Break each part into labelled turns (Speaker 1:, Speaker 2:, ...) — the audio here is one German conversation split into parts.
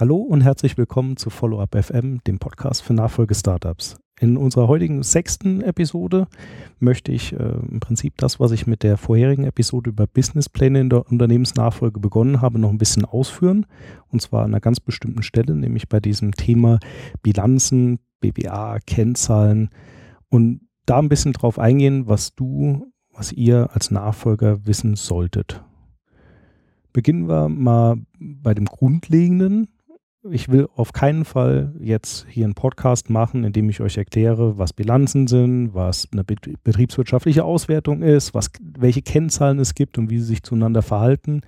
Speaker 1: Hallo und herzlich willkommen zu Follow-up FM, dem Podcast für Nachfolge-Startups. In unserer heutigen sechsten Episode möchte ich äh, im Prinzip das, was ich mit der vorherigen Episode über Businesspläne in der Unternehmensnachfolge begonnen habe, noch ein bisschen ausführen. Und zwar an einer ganz bestimmten Stelle, nämlich bei diesem Thema Bilanzen, BBA, Kennzahlen und da ein bisschen drauf eingehen, was du, was ihr als Nachfolger wissen solltet. Beginnen wir mal bei dem Grundlegenden, ich will auf keinen Fall jetzt hier einen Podcast machen, in dem ich euch erkläre, was Bilanzen sind, was eine betriebswirtschaftliche Auswertung ist, was, welche Kennzahlen es gibt und wie sie sich zueinander verhalten.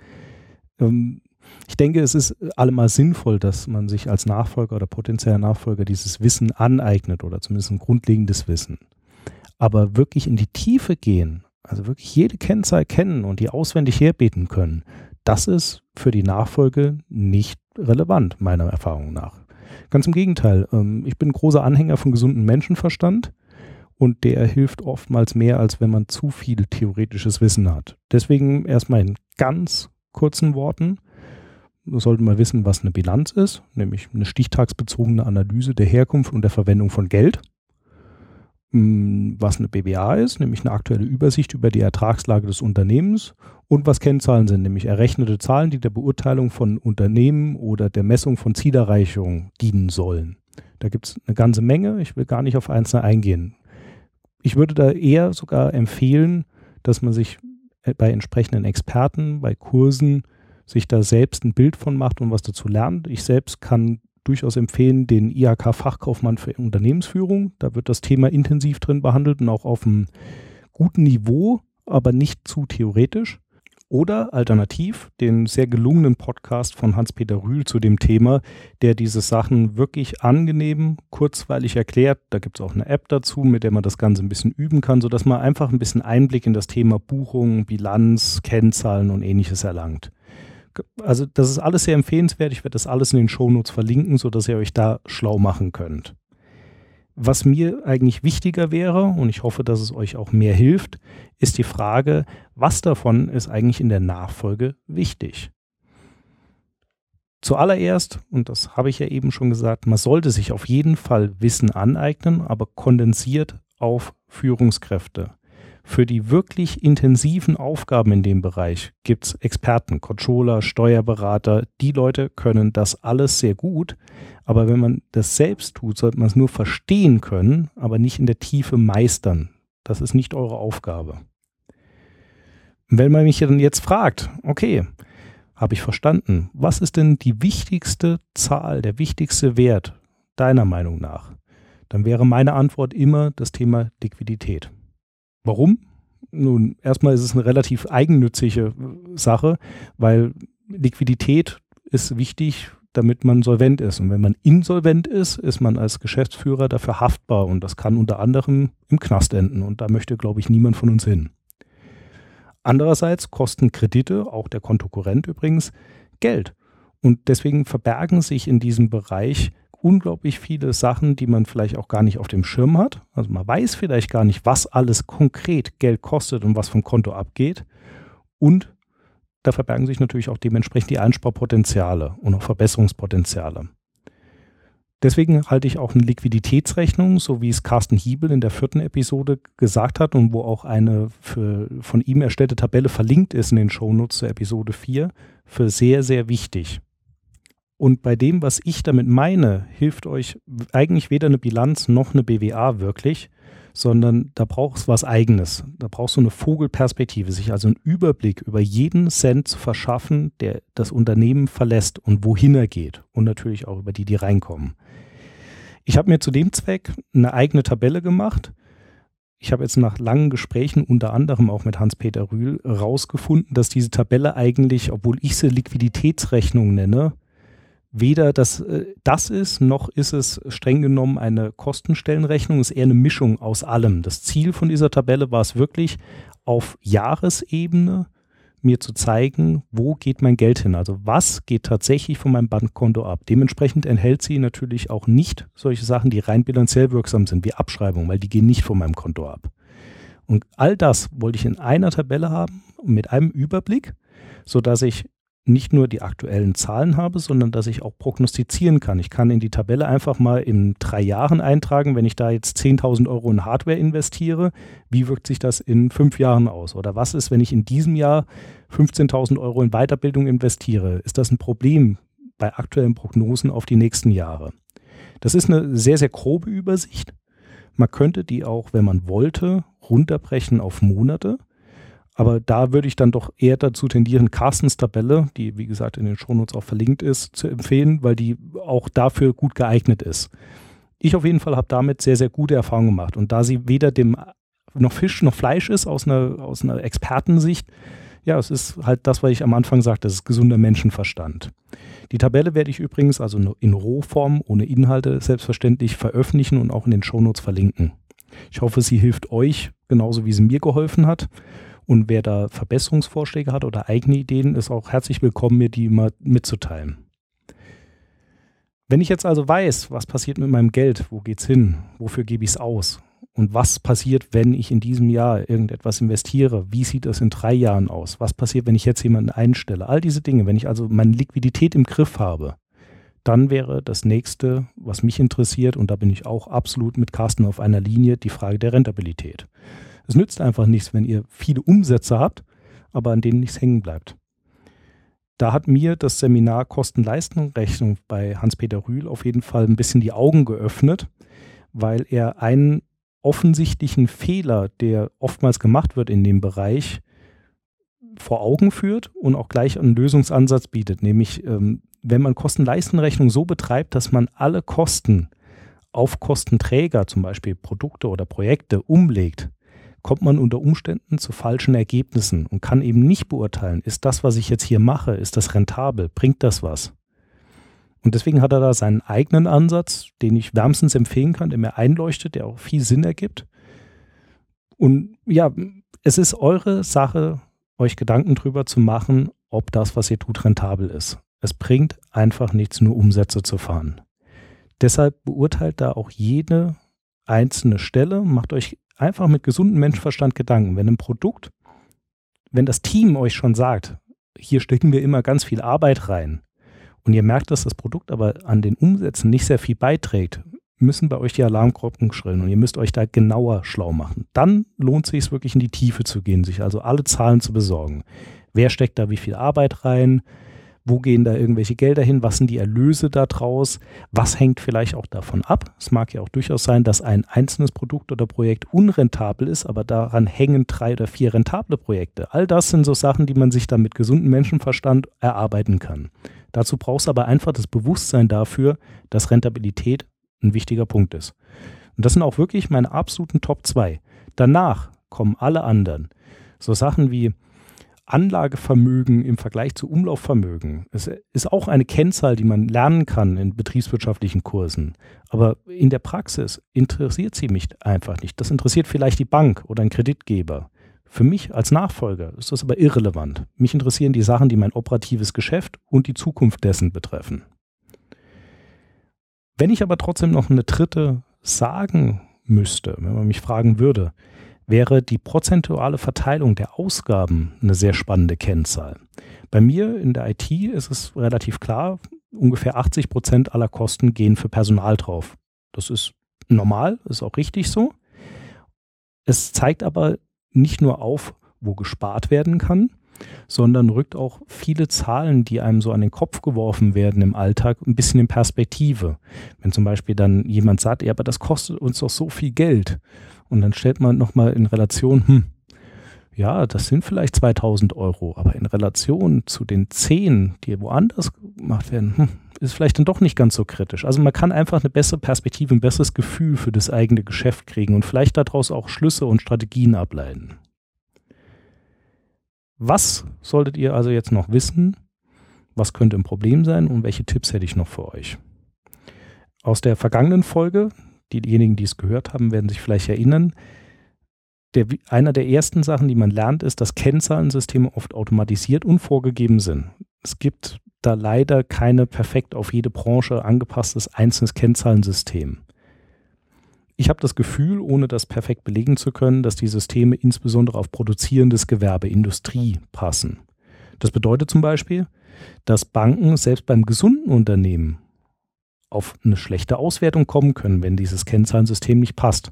Speaker 1: Ähm, ich denke, es ist allemal sinnvoll, dass man sich als Nachfolger oder potenzieller Nachfolger dieses Wissen aneignet oder zumindest ein grundlegendes Wissen. Aber wirklich in die Tiefe gehen, also wirklich jede Kennzahl kennen und die auswendig herbeten können, das ist für die Nachfolge nicht relevant, meiner Erfahrung nach. Ganz im Gegenteil, ähm, ich bin großer Anhänger von gesundem Menschenverstand und der hilft oftmals mehr, als wenn man zu viel theoretisches Wissen hat. Deswegen erstmal in ganz kurzen Worten. Wir sollten mal wissen, was eine Bilanz ist, nämlich eine stichtagsbezogene Analyse der Herkunft und der Verwendung von Geld. Hm, was eine BBA ist, nämlich eine aktuelle Übersicht über die Ertragslage des Unternehmens und was Kennzahlen sind, nämlich errechnete Zahlen, die der Beurteilung von Unternehmen oder der Messung von Zielerreichungen dienen sollen. Da gibt es eine ganze Menge, ich will gar nicht auf einzelne eingehen. Ich würde da eher sogar empfehlen, dass man sich bei entsprechenden Experten, bei Kursen, sich da selbst ein Bild von macht und was dazu lernt. Ich selbst kann durchaus empfehlen, den IHK-Fachkaufmann für Unternehmensführung. Da wird das Thema intensiv drin behandelt und auch auf einem guten Niveau, aber nicht zu theoretisch. Oder alternativ den sehr gelungenen Podcast von Hans-Peter Rühl zu dem Thema, der diese Sachen wirklich angenehm, kurzweilig erklärt. Da gibt es auch eine App dazu, mit der man das Ganze ein bisschen üben kann, sodass man einfach ein bisschen Einblick in das Thema Buchung, Bilanz, Kennzahlen und ähnliches erlangt also das ist alles sehr empfehlenswert. Ich werde das alles in den Shownotes verlinken, sodass ihr euch da schlau machen könnt. Was mir eigentlich wichtiger wäre, und ich hoffe, dass es euch auch mehr hilft, ist die Frage, was davon ist eigentlich in der Nachfolge wichtig? Zuallererst, und das habe ich ja eben schon gesagt, man sollte sich auf jeden Fall Wissen aneignen, aber kondensiert auf Führungskräfte. Für die wirklich intensiven Aufgaben in dem Bereich gibt es Experten, Controller, Steuerberater. Die Leute können das alles sehr gut. Aber wenn man das selbst tut, sollte man es nur verstehen können, aber nicht in der Tiefe meistern. Das ist nicht eure Aufgabe. Wenn man mich dann jetzt fragt, okay, habe ich verstanden, was ist denn die wichtigste Zahl, der wichtigste Wert deiner Meinung nach? Dann wäre meine Antwort immer das Thema Liquidität. Warum? Nun, erstmal ist es eine relativ eigennützige Sache, weil Liquidität ist wichtig, damit man solvent ist. Und wenn man insolvent ist, ist man als Geschäftsführer dafür haftbar. Und das kann unter anderem im Knast enden. Und da möchte, glaube ich, niemand von uns hin. Andererseits kosten Kredite, auch der Kontokorrent übrigens, Geld. Und deswegen verbergen sich in diesem Bereich unglaublich viele Sachen, die man vielleicht auch gar nicht auf dem Schirm hat. Also man weiß vielleicht gar nicht, was alles konkret Geld kostet und was vom Konto abgeht. Und da verbergen sich natürlich auch dementsprechend die Einsparpotenziale und auch Verbesserungspotenziale. Deswegen halte ich auch eine Liquiditätsrechnung, so wie es Carsten Hiebel in der vierten Episode gesagt hat und wo auch eine für, von ihm erstellte Tabelle verlinkt ist in den Shownotes zur Episode 4, für sehr, sehr wichtig. Und bei dem, was ich damit meine, hilft euch eigentlich weder eine Bilanz noch eine BWA wirklich, sondern da braucht es was Eigenes. Da brauchst du eine Vogelperspektive, sich also einen Überblick über jeden Cent zu verschaffen, der das Unternehmen verlässt und wohin er geht und natürlich auch über die, die reinkommen. Ich habe mir zu dem Zweck eine eigene Tabelle gemacht. Ich habe jetzt nach langen Gesprächen, unter anderem auch mit Hans-Peter Rühl, rausgefunden, dass diese Tabelle eigentlich, obwohl ich sie Liquiditätsrechnung nenne, weder das, äh, das ist, noch ist es streng genommen eine Kostenstellenrechnung, es ist eher eine Mischung aus allem. Das Ziel von dieser Tabelle war es wirklich, auf Jahresebene mir zu zeigen, wo geht mein Geld hin? Also was geht tatsächlich von meinem Bankkonto ab? Dementsprechend enthält sie natürlich auch nicht solche Sachen, die rein bilanziell wirksam sind, wie Abschreibung, weil die gehen nicht von meinem Konto ab. Und all das wollte ich in einer Tabelle haben, mit einem Überblick, sodass ich nicht nur die aktuellen Zahlen habe, sondern dass ich auch prognostizieren kann. Ich kann in die Tabelle einfach mal in drei Jahren eintragen, wenn ich da jetzt 10.000 Euro in Hardware investiere, wie wirkt sich das in fünf Jahren aus? Oder was ist, wenn ich in diesem Jahr 15.000 Euro in Weiterbildung investiere? Ist das ein Problem bei aktuellen Prognosen auf die nächsten Jahre? Das ist eine sehr, sehr grobe Übersicht. Man könnte die auch, wenn man wollte, runterbrechen auf Monate. Aber da würde ich dann doch eher dazu tendieren, Carstens Tabelle, die wie gesagt in den Shownotes auch verlinkt ist, zu empfehlen, weil die auch dafür gut geeignet ist. Ich auf jeden Fall habe damit sehr, sehr gute Erfahrungen gemacht. Und da sie weder dem noch Fisch noch Fleisch ist aus einer, aus einer Expertensicht, ja, es ist halt das, was ich am Anfang sagte, das ist gesunder Menschenverstand. Die Tabelle werde ich übrigens also in Rohform, ohne Inhalte, selbstverständlich veröffentlichen und auch in den Shownotes verlinken. Ich hoffe, sie hilft euch genauso wie sie mir geholfen hat. Und wer da Verbesserungsvorschläge hat oder eigene Ideen, ist auch herzlich willkommen, mir die mal mitzuteilen. Wenn ich jetzt also weiß, was passiert mit meinem Geld, wo geht's hin, wofür gebe ich es aus und was passiert, wenn ich in diesem Jahr irgendetwas investiere, wie sieht das in drei Jahren aus, was passiert, wenn ich jetzt jemanden einstelle, all diese Dinge, wenn ich also meine Liquidität im Griff habe, dann wäre das nächste, was mich interessiert, und da bin ich auch absolut mit Carsten auf einer Linie, die Frage der Rentabilität. Es nützt einfach nichts, wenn ihr viele Umsätze habt, aber an denen nichts hängen bleibt. Da hat mir das Seminar Kosten-Leistung-Rechnung bei Hans-Peter Rühl auf jeden Fall ein bisschen die Augen geöffnet, weil er einen offensichtlichen Fehler, der oftmals gemacht wird in dem Bereich, vor Augen führt und auch gleich einen Lösungsansatz bietet, nämlich ähm, wenn man Kosten-Leisten-Rechnung so betreibt, dass man alle Kosten auf Kostenträger, zum Beispiel Produkte oder Projekte, umlegt, kommt man unter Umständen zu falschen Ergebnissen und kann eben nicht beurteilen, ist das, was ich jetzt hier mache, ist das rentabel, bringt das was? Und deswegen hat er da seinen eigenen Ansatz, den ich wärmstens empfehlen kann, der mir einleuchtet, der auch viel Sinn ergibt. Und ja, es ist eure Sache, euch Gedanken drüber zu machen, ob das, was ihr tut, rentabel ist. Es bringt einfach nichts, nur Umsätze zu fahren. Deshalb beurteilt da auch jede einzelne Stelle, macht euch einfach mit gesundem Menschenverstand Gedanken. Wenn ein Produkt, wenn das Team euch schon sagt, hier stecken wir immer ganz viel Arbeit rein und ihr merkt, dass das Produkt aber an den Umsätzen nicht sehr viel beiträgt, müssen bei euch die Alarmglocken schrillen und ihr müsst euch da genauer schlau machen. Dann lohnt es sich wirklich in die Tiefe zu gehen, sich also alle Zahlen zu besorgen. Wer steckt da wie viel Arbeit rein? Wo gehen da irgendwelche Gelder hin? Was sind die Erlöse daraus? Was hängt vielleicht auch davon ab? Es mag ja auch durchaus sein, dass ein einzelnes Produkt oder Projekt unrentabel ist, aber daran hängen drei oder vier rentable Projekte. All das sind so Sachen, die man sich dann mit gesundem Menschenverstand erarbeiten kann. Dazu brauchst du aber einfach das Bewusstsein dafür, dass Rentabilität ein wichtiger Punkt ist. Und das sind auch wirklich meine absoluten Top 2. Danach kommen alle anderen. So Sachen wie Anlagevermögen im Vergleich zu Umlaufvermögen. Es ist auch eine Kennzahl, die man lernen kann in betriebswirtschaftlichen Kursen. Aber in der Praxis interessiert sie mich einfach nicht. Das interessiert vielleicht die Bank oder ein Kreditgeber. Für mich als Nachfolger ist das aber irrelevant. Mich interessieren die Sachen, die mein operatives Geschäft und die Zukunft dessen betreffen. Wenn ich aber trotzdem noch eine dritte sagen müsste, wenn man mich fragen würde, wäre die prozentuale Verteilung der Ausgaben eine sehr spannende Kennzahl. Bei mir in der IT ist es relativ klar, ungefähr 80 Prozent aller Kosten gehen für Personal drauf. Das ist normal, ist auch richtig so. Es zeigt aber nicht nur auf, wo gespart werden kann, sondern rückt auch viele Zahlen, die einem so an den Kopf geworfen werden im Alltag, ein bisschen in Perspektive. Wenn zum Beispiel dann jemand sagt, ja, aber das kostet uns doch so viel Geld. Und dann stellt man nochmal in Relation, hm, ja, das sind vielleicht 2000 Euro, aber in Relation zu den 10, die woanders gemacht werden, hm, ist vielleicht dann doch nicht ganz so kritisch. Also man kann einfach eine bessere Perspektive, ein besseres Gefühl für das eigene Geschäft kriegen und vielleicht daraus auch Schlüsse und Strategien ableiten. Was solltet ihr also jetzt noch wissen? Was könnte ein Problem sein und welche Tipps hätte ich noch für euch? Aus der vergangenen Folge, diejenigen, die es gehört haben, werden sich vielleicht erinnern, der, einer der ersten Sachen, die man lernt, ist, dass Kennzahlensysteme oft automatisiert und vorgegeben sind. Es gibt da leider keine perfekt auf jede Branche angepasstes einzelnes Kennzahlensystem. Ich habe das Gefühl, ohne das perfekt belegen zu können, dass die Systeme insbesondere auf produzierendes Gewerbe, Industrie passen. Das bedeutet zum Beispiel, dass Banken selbst beim gesunden Unternehmen auf eine schlechte Auswertung kommen können, wenn dieses Kennzahlensystem nicht passt.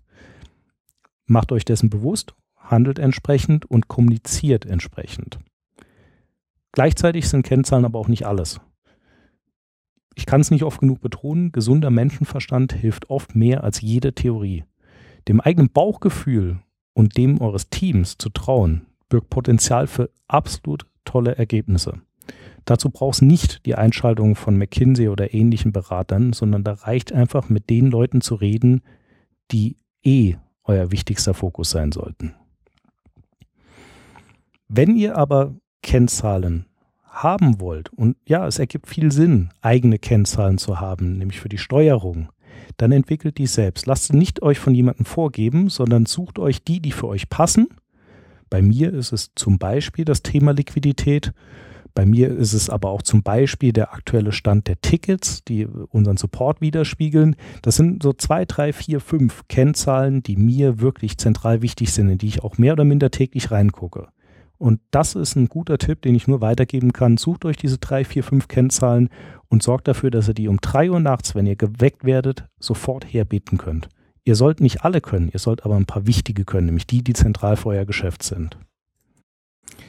Speaker 1: Macht euch dessen bewusst, handelt entsprechend und kommuniziert entsprechend. Gleichzeitig sind Kennzahlen aber auch nicht alles. Ich kann es nicht oft genug betonen, gesunder Menschenverstand hilft oft mehr als jede Theorie. Dem eigenen Bauchgefühl und dem eures Teams zu trauen, birgt Potenzial für absolut tolle Ergebnisse. Dazu braucht es nicht die Einschaltung von McKinsey oder ähnlichen Beratern, sondern da reicht einfach mit den Leuten zu reden, die eh euer wichtigster Fokus sein sollten. Wenn ihr aber Kennzahlen haben wollt, und ja, es ergibt viel Sinn, eigene Kennzahlen zu haben, nämlich für die Steuerung, dann entwickelt die selbst. Lasst nicht euch von jemandem vorgeben, sondern sucht euch die, die für euch passen. Bei mir ist es zum Beispiel das Thema Liquidität bei mir ist es aber auch zum Beispiel der aktuelle Stand der Tickets, die unseren Support widerspiegeln. Das sind so zwei, drei, vier, fünf Kennzahlen, die mir wirklich zentral wichtig sind, in die ich auch mehr oder minder täglich reingucke. Und das ist ein guter Tipp, den ich nur weitergeben kann. Sucht euch diese drei, vier, fünf Kennzahlen und sorgt dafür, dass ihr die um drei Uhr nachts, wenn ihr geweckt werdet, sofort herbeten könnt. Ihr sollt nicht alle können, ihr sollt aber ein paar wichtige können, nämlich die, die zentral für euer Geschäft sind.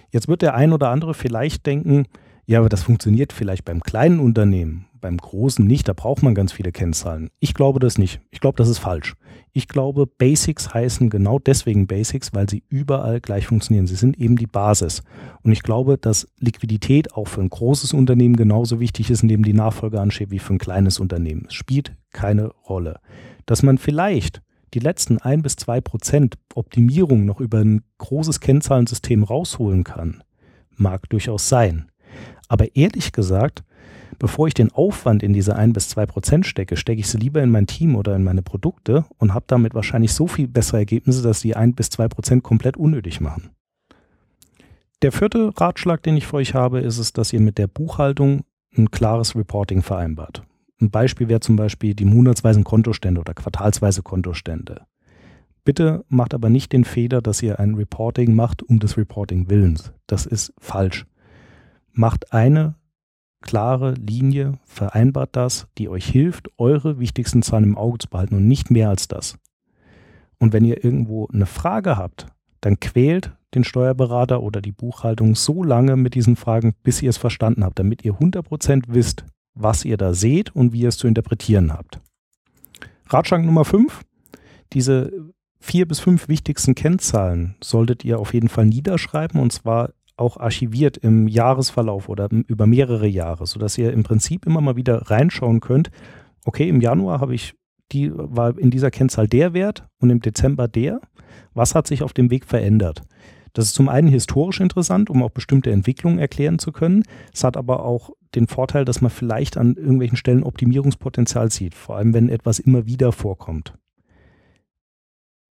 Speaker 1: Jetzt wird der ein oder andere vielleicht denken, ja, aber das funktioniert vielleicht beim kleinen Unternehmen, beim großen nicht, da braucht man ganz viele Kennzahlen. Ich glaube das nicht. Ich glaube, das ist falsch. Ich glaube, Basics heißen genau deswegen Basics, weil sie überall gleich funktionieren. Sie sind eben die Basis. Und ich glaube, dass Liquidität auch für ein großes Unternehmen genauso wichtig ist, in dem die Nachfolge ansteht, wie für ein kleines Unternehmen. Es spielt keine Rolle. Dass man vielleicht die letzten ein bis zwei Prozent Optimierung noch über ein großes Kennzahlensystem rausholen kann, mag durchaus sein. Aber ehrlich gesagt, bevor ich den Aufwand in diese ein bis zwei Prozent stecke, stecke ich sie lieber in mein Team oder in meine Produkte und habe damit wahrscheinlich so viel bessere Ergebnisse, dass die ein bis zwei Prozent komplett unnötig machen. Der vierte Ratschlag, den ich für euch habe, ist es, dass ihr mit der Buchhaltung ein klares Reporting vereinbart. Ein Beispiel wäre zum Beispiel die monatsweisen Kontostände oder quartalsweise Kontostände. Bitte macht aber nicht den Fehler, dass ihr ein Reporting macht um des Reporting Willens. Das ist falsch. Macht eine klare Linie, vereinbart das, die euch hilft, eure wichtigsten Zahlen im Auge zu behalten und nicht mehr als das. Und wenn ihr irgendwo eine Frage habt, dann quält den Steuerberater oder die Buchhaltung so lange mit diesen Fragen, bis ihr es verstanden habt, damit ihr 100% wisst, was ihr da seht und wie ihr es zu interpretieren habt. Ratschlag Nummer 5. Diese vier bis fünf wichtigsten Kennzahlen solltet ihr auf jeden Fall niederschreiben und zwar auch archiviert im Jahresverlauf oder über mehrere Jahre, sodass ihr im Prinzip immer mal wieder reinschauen könnt. Okay, im Januar habe ich die war in dieser Kennzahl der Wert und im Dezember der. Was hat sich auf dem Weg verändert? Das ist zum einen historisch interessant, um auch bestimmte Entwicklungen erklären zu können. Es hat aber auch den Vorteil, dass man vielleicht an irgendwelchen Stellen Optimierungspotenzial sieht, vor allem wenn etwas immer wieder vorkommt.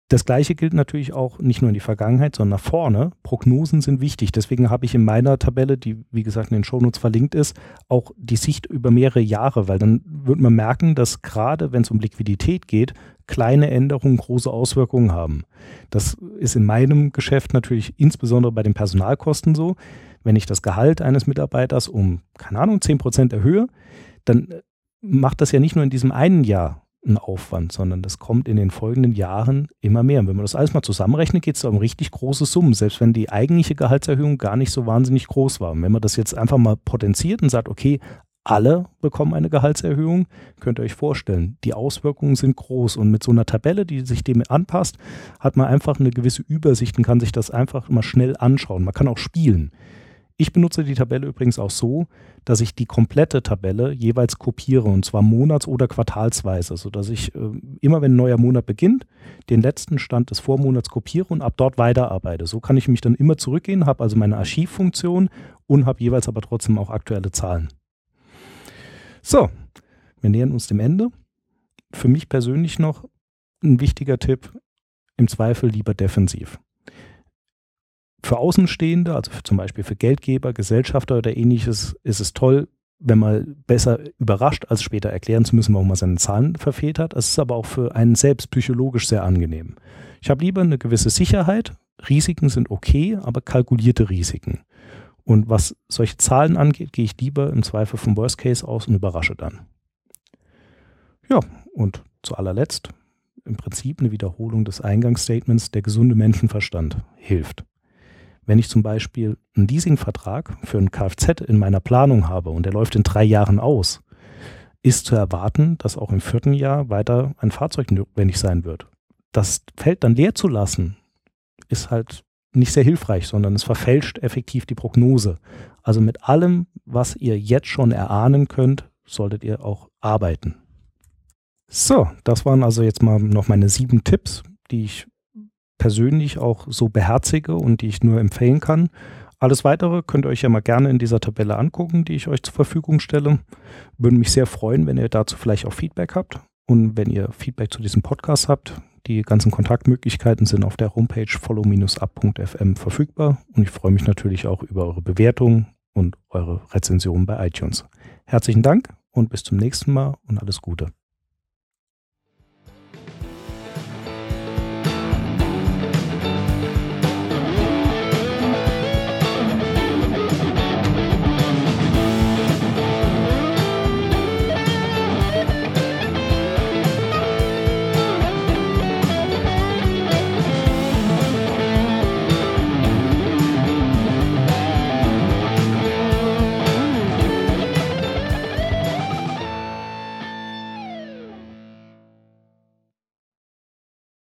Speaker 1: Das gleiche gilt natürlich auch nicht nur in die Vergangenheit, sondern nach vorne. Prognosen sind wichtig. Deswegen habe ich in meiner Tabelle, die wie gesagt in den Shownotes verlinkt ist, auch die Sicht über mehrere Jahre, weil dann wird man merken, dass gerade wenn es um Liquidität geht, kleine Änderungen große Auswirkungen haben. Das ist in meinem Geschäft natürlich insbesondere bei den Personalkosten so. Wenn ich das Gehalt eines Mitarbeiters um, keine Ahnung, 10 Prozent erhöhe, dann macht das ja nicht nur in diesem einen Jahr ein Aufwand, sondern das kommt in den folgenden Jahren immer mehr. Und wenn man das alles mal zusammenrechnet, geht es um richtig große Summen, selbst wenn die eigentliche Gehaltserhöhung gar nicht so wahnsinnig groß war. Und wenn man das jetzt einfach mal potenziert und sagt, okay, alle bekommen eine Gehaltserhöhung, könnt ihr euch vorstellen, die Auswirkungen sind groß. Und mit so einer Tabelle, die sich dem anpasst, hat man einfach eine gewisse Übersicht und kann sich das einfach immer schnell anschauen. Man kann auch spielen. Ich benutze die Tabelle übrigens auch so, dass ich die komplette Tabelle jeweils kopiere und zwar monats- oder quartalsweise, sodass ich äh, immer, wenn ein neuer Monat beginnt, den letzten Stand des Vormonats kopiere und ab dort weiterarbeite. So kann ich mich dann immer zurückgehen, habe also meine Archivfunktion und habe jeweils aber trotzdem auch aktuelle Zahlen. So, wir nähern uns dem Ende. Für mich persönlich noch ein wichtiger Tipp, im Zweifel lieber defensiv. Für Außenstehende, also für zum Beispiel für Geldgeber, Gesellschafter oder ähnliches, ist es toll, wenn man besser überrascht, als später erklären zu müssen, warum man seine Zahlen verfehlt hat. Es ist aber auch für einen selbst psychologisch sehr angenehm. Ich habe lieber eine gewisse Sicherheit. Risiken sind okay, aber kalkulierte Risiken. Und was solche Zahlen angeht, gehe ich lieber im Zweifel vom Worst Case aus und überrasche dann. Ja, und zu allerletzt im Prinzip eine Wiederholung des Eingangsstatements, der gesunde Menschenverstand hilft. Wenn ich zum Beispiel einen Leasingvertrag für ein Kfz in meiner Planung habe und der läuft in drei Jahren aus, ist zu erwarten, dass auch im vierten Jahr weiter ein Fahrzeug notwendig sein wird. Das Feld dann leer zu lassen, ist halt nicht sehr hilfreich, sondern es verfälscht effektiv die Prognose. Also mit allem, was ihr jetzt schon erahnen könnt, solltet ihr auch arbeiten. So, das waren also jetzt mal noch meine sieben Tipps, die ich persönlich auch so beherzige und die ich nur empfehlen kann. Alles weitere könnt ihr euch ja mal gerne in dieser Tabelle angucken, die ich euch zur Verfügung stelle. Würde mich sehr freuen, wenn ihr dazu vielleicht auch Feedback habt. Und wenn ihr Feedback zu diesem Podcast habt, die ganzen Kontaktmöglichkeiten sind auf der Homepage follow-up.fm verfügbar. Und ich freue mich natürlich auch über eure Bewertungen und eure Rezensionen bei iTunes. Herzlichen Dank und bis zum nächsten Mal und alles Gute.